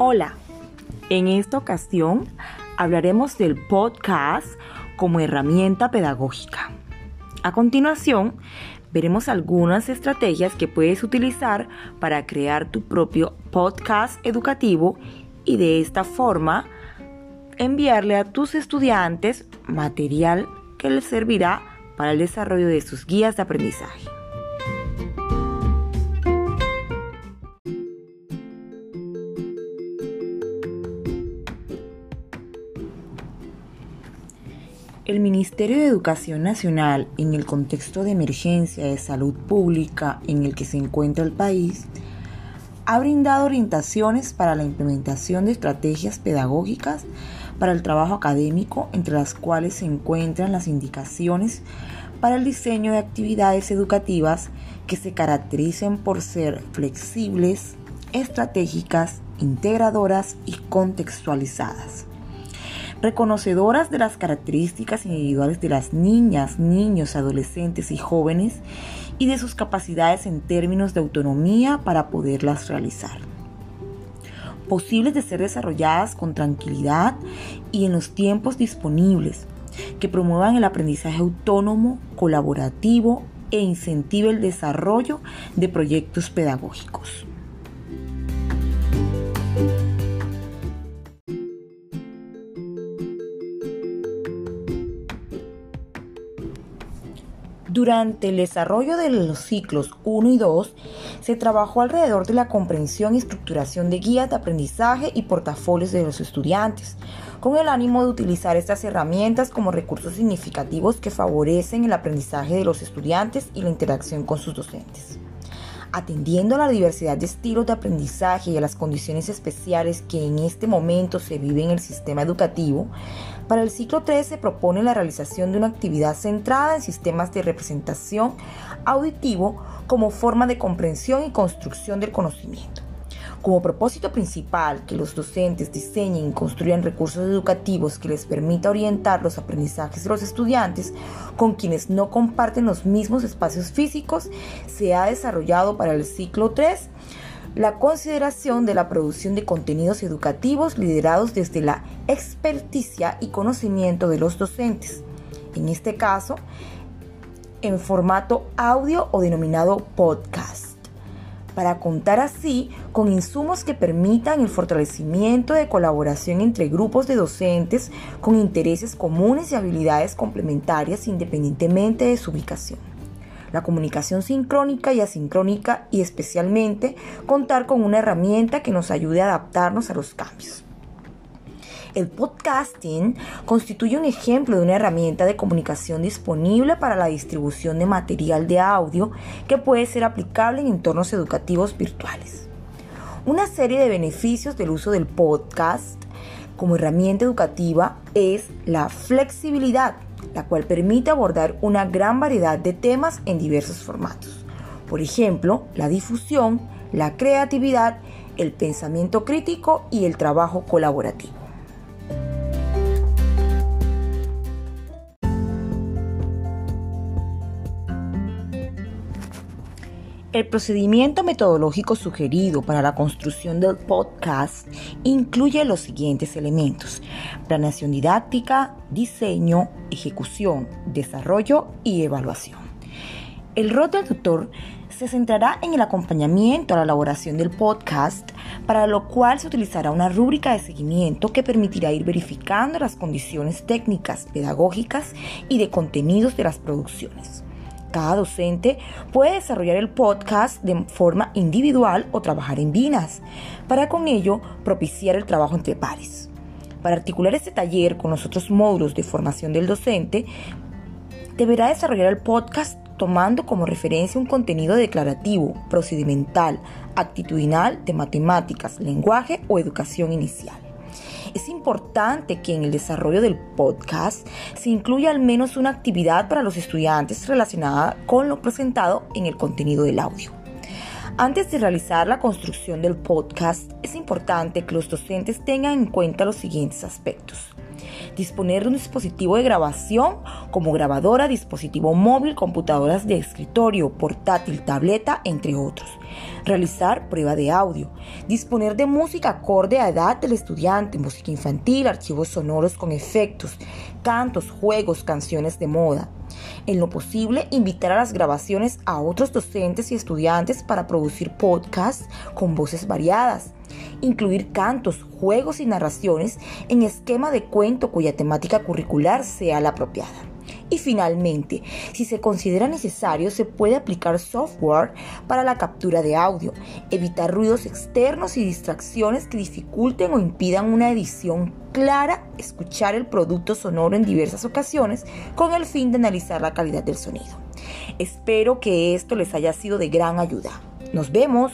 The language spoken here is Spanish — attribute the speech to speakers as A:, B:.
A: Hola, en esta ocasión hablaremos del podcast como herramienta pedagógica. A continuación, veremos algunas estrategias que puedes utilizar para crear tu propio podcast educativo y de esta forma enviarle a tus estudiantes material que les servirá para el desarrollo de sus guías de aprendizaje. El Ministerio de Educación Nacional, en el contexto de emergencia de salud pública en el que se encuentra el país, ha brindado orientaciones para la implementación de estrategias pedagógicas para el trabajo académico, entre las cuales se encuentran las indicaciones para el diseño de actividades educativas que se caractericen por ser flexibles, estratégicas, integradoras y contextualizadas reconocedoras de las características individuales de las niñas, niños, adolescentes y jóvenes y de sus capacidades en términos de autonomía para poderlas realizar. Posibles de ser desarrolladas con tranquilidad y en los tiempos disponibles, que promuevan el aprendizaje autónomo, colaborativo e incentive el desarrollo de proyectos pedagógicos. Durante el desarrollo de los ciclos 1 y 2, se trabajó alrededor de la comprensión y estructuración de guías de aprendizaje y portafolios de los estudiantes, con el ánimo de utilizar estas herramientas como recursos significativos que favorecen el aprendizaje de los estudiantes y la interacción con sus docentes. Atendiendo a la diversidad de estilos de aprendizaje y a las condiciones especiales que en este momento se viven en el sistema educativo, para el ciclo 3 se propone la realización de una actividad centrada en sistemas de representación auditivo como forma de comprensión y construcción del conocimiento. Como propósito principal, que los docentes diseñen y construyan recursos educativos que les permita orientar los aprendizajes de los estudiantes con quienes no comparten los mismos espacios físicos, se ha desarrollado para el ciclo 3 la consideración de la producción de contenidos educativos liderados desde la experticia y conocimiento de los docentes. En este caso, en formato audio o denominado podcast para contar así con insumos que permitan el fortalecimiento de colaboración entre grupos de docentes con intereses comunes y habilidades complementarias independientemente de su ubicación la comunicación sincrónica y asincrónica y especialmente contar con una herramienta que nos ayude a adaptarnos a los cambios. El podcasting constituye un ejemplo de una herramienta de comunicación disponible para la distribución de material de audio que puede ser aplicable en entornos educativos virtuales. Una serie de beneficios del uso del podcast como herramienta educativa es la flexibilidad la cual permite abordar una gran variedad de temas en diversos formatos. Por ejemplo, la difusión, la creatividad, el pensamiento crítico y el trabajo colaborativo. El procedimiento metodológico sugerido para la construcción del podcast incluye los siguientes elementos. Planeación didáctica, diseño, ejecución, desarrollo y evaluación. El rol del tutor se centrará en el acompañamiento a la elaboración del podcast, para lo cual se utilizará una rúbrica de seguimiento que permitirá ir verificando las condiciones técnicas, pedagógicas y de contenidos de las producciones. Cada docente puede desarrollar el podcast de forma individual o trabajar en vinas, para con ello propiciar el trabajo entre pares. Para articular este taller con los otros módulos de formación del docente, deberá desarrollar el podcast tomando como referencia un contenido declarativo, procedimental, actitudinal de matemáticas, lenguaje o educación inicial. Es importante que en el desarrollo del podcast se incluya al menos una actividad para los estudiantes relacionada con lo presentado en el contenido del audio. Antes de realizar la construcción del podcast, es importante que los docentes tengan en cuenta los siguientes aspectos. Disponer de un dispositivo de grabación como grabadora, dispositivo móvil, computadoras de escritorio, portátil, tableta, entre otros. Realizar prueba de audio. Disponer de música acorde a edad del estudiante, música infantil, archivos sonoros con efectos, cantos, juegos, canciones de moda. En lo posible, invitar a las grabaciones a otros docentes y estudiantes para producir podcasts con voces variadas. Incluir cantos, juegos y narraciones en esquema de cuento cuya temática curricular sea la apropiada. Y finalmente, si se considera necesario, se puede aplicar software para la captura de audio, evitar ruidos externos y distracciones que dificulten o impidan una edición clara, escuchar el producto sonoro en diversas ocasiones con el fin de analizar la calidad del sonido. Espero que esto les haya sido de gran ayuda. Nos vemos.